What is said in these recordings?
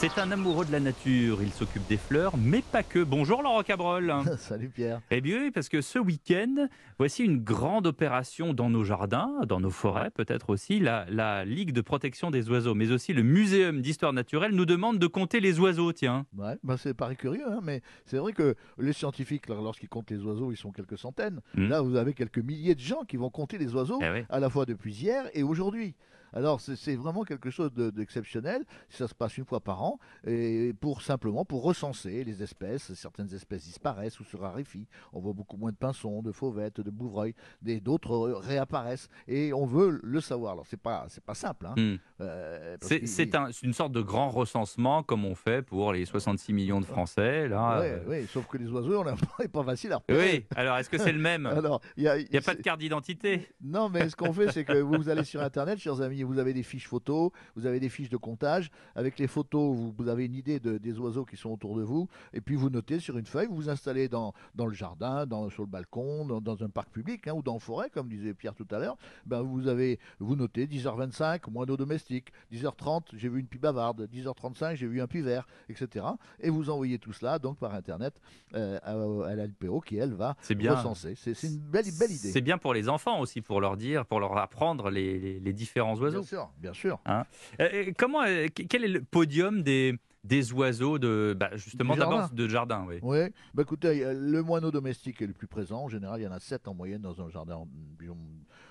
C'est un amoureux de la nature, il s'occupe des fleurs, mais pas que. Bonjour Laurent Cabrol. Salut Pierre. Eh bien oui, parce que ce week-end, voici une grande opération dans nos jardins, dans nos forêts peut-être aussi. La, la Ligue de protection des oiseaux, mais aussi le Muséum d'histoire naturelle nous demande de compter les oiseaux, tiens. Ouais, bah c'est paraît curieux, hein, mais c'est vrai que les scientifiques, lorsqu'ils comptent les oiseaux, ils sont quelques centaines. Mm. Là, vous avez quelques milliers de gens qui vont compter les oiseaux, Eh oui. à la fois depuis hier et aujourd'hui. Alors c'est vraiment quelque chose de- d'exceptionnel. Ça se passe une fois par an et pour simplement pour recenser les espèces. Certaines espèces disparaissent ou se raréfient. On voit beaucoup moins de pinsons, de fauvettes, de bouvreuils. D'autres euh, réapparaissent et on veut le savoir. Alors c'est pas c'est pas simple. Hein, Hmm. euh, C'est un- une sorte de grand recensement comme on fait pour les 66 millions de Français. Là, Ouais, euh. ouais, sauf que les oiseaux, on n'a pas, facile à repérer. Oui, alors est-ce que c'est le même? Alors, il y a, Il n'y a pas de carte d'identité Non, mais ce qu'on fait, c'est que vous allez sur Internet, chers amis, vous avez des fiches photos, vous avez des fiches de comptage. Avec les photos, vous, vous avez une idée de- des oiseaux qui sont autour de vous. Et puis, vous notez sur une feuille, vous vous installez dans, dans le jardin, dans, sur le balcon, dans, dans un parc public hein, ou dans la forêt, comme disait Pierre tout à l'heure. Ben, vous, avez, vous notez 10h25, moineau domestique. 10h30, j'ai vu une pie bavarde. 10h35, j'ai vu un pie vert, etc. Et vous envoyez tout cela donc par Internet euh, à, à la LPO qui, elle, va bien. recenser. C'est c'est une belle, belle idée. C'est bien pour les enfants aussi, pour leur dire, pour leur apprendre les, les- les différents oiseaux. Bien sûr, bien sûr. Euh, euh, comment, euh, qu- quel est le podium des, des oiseaux de, bah, justement, d'abord jardin. de jardin, oui. Oui, bah écoutez, a le moineau domestique est le plus présent. En général, il y en a 7 en moyenne dans un jardin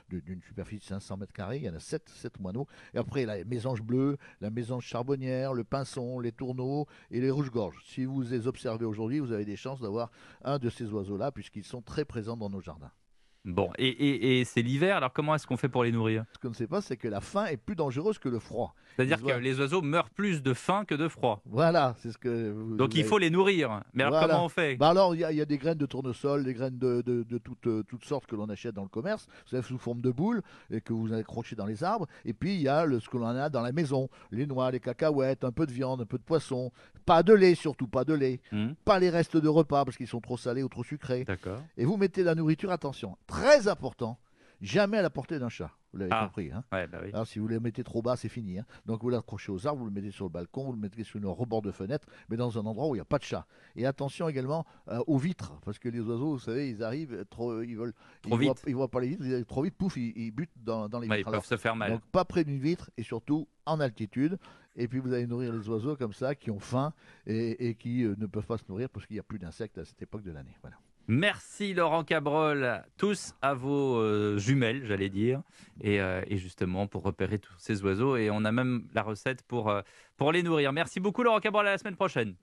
d'une superficie de 500 mètres carrés. Il y en a 7, sept moineaux. Et après, la mésange bleue, la mésange charbonnière, le pinson, les tourneaux et les rouges-gorges. Si vous les observez aujourd'hui, vous avez des chances d'avoir un de ces oiseaux-là, puisqu'ils sont très présents dans nos jardins. Bon, et, et- et c'est l'hiver, alors comment est-ce qu'on fait pour les nourrir? Ce qu'on ne sait pas, c'est que la faim est plus dangereuse que le froid. C'est-à-dire que les oiseaux meurent plus de faim que de froid. Voilà, c'est ce que. vous- Donc il faut les nourrir. Mais alors Voilà. comment on fait? Bah alors, il y, y a des graines de tournesol, des graines de, de- de toutes, euh, toutes sortes que l'on achète dans le commerce, sous forme de boules, et que vous accrochez dans les arbres. Et puis, il y a le, ce que l'on a dans la maison, les noix, les cacahuètes, un peu de viande, un peu de poisson. Pas de lait, surtout pas de lait. Hmm, Pas les restes de repas, parce qu'ils sont trop salés ou trop sucrés. D'accord. Et vous mettez la nourriture, attention, très important, jamais à la portée d'un chat. Vous l'avez Ah. compris, hein Ouais, bah oui. alors, si vous le mettez trop bas, c'est fini. hein. Donc, vous l'accrochez aux arbres, vous le mettez sur le balcon, vous le mettez sur un rebord de fenêtre, mais dans un endroit où il n'y a pas de chat. Et attention également euh, aux vitres, parce que les oiseaux, vous savez, ils arrivent trop, ils veulent, Trop ils vite. Voient, ils voient pas les vitres, ils arrivent trop vite, pouf, ils, ils butent dans, dans les Ouais, ils vitres. peuvent Alors, se faire mal. donc, pas près d'une vitre et surtout en altitude. Et puis, vous allez nourrir les oiseaux comme ça, qui ont faim et, et qui euh, ne peuvent pas se nourrir parce qu'il n'y a plus d'insectes à cette époque de l'année. Voilà. Merci Laurent Cabrol, tous à vos euh, jumelles, j'allais dire, et, euh, et justement pour repérer tous ces oiseaux. Et on a même la recette pour, euh, pour les nourrir. Merci beaucoup Laurent Cabrol, à la semaine prochaine.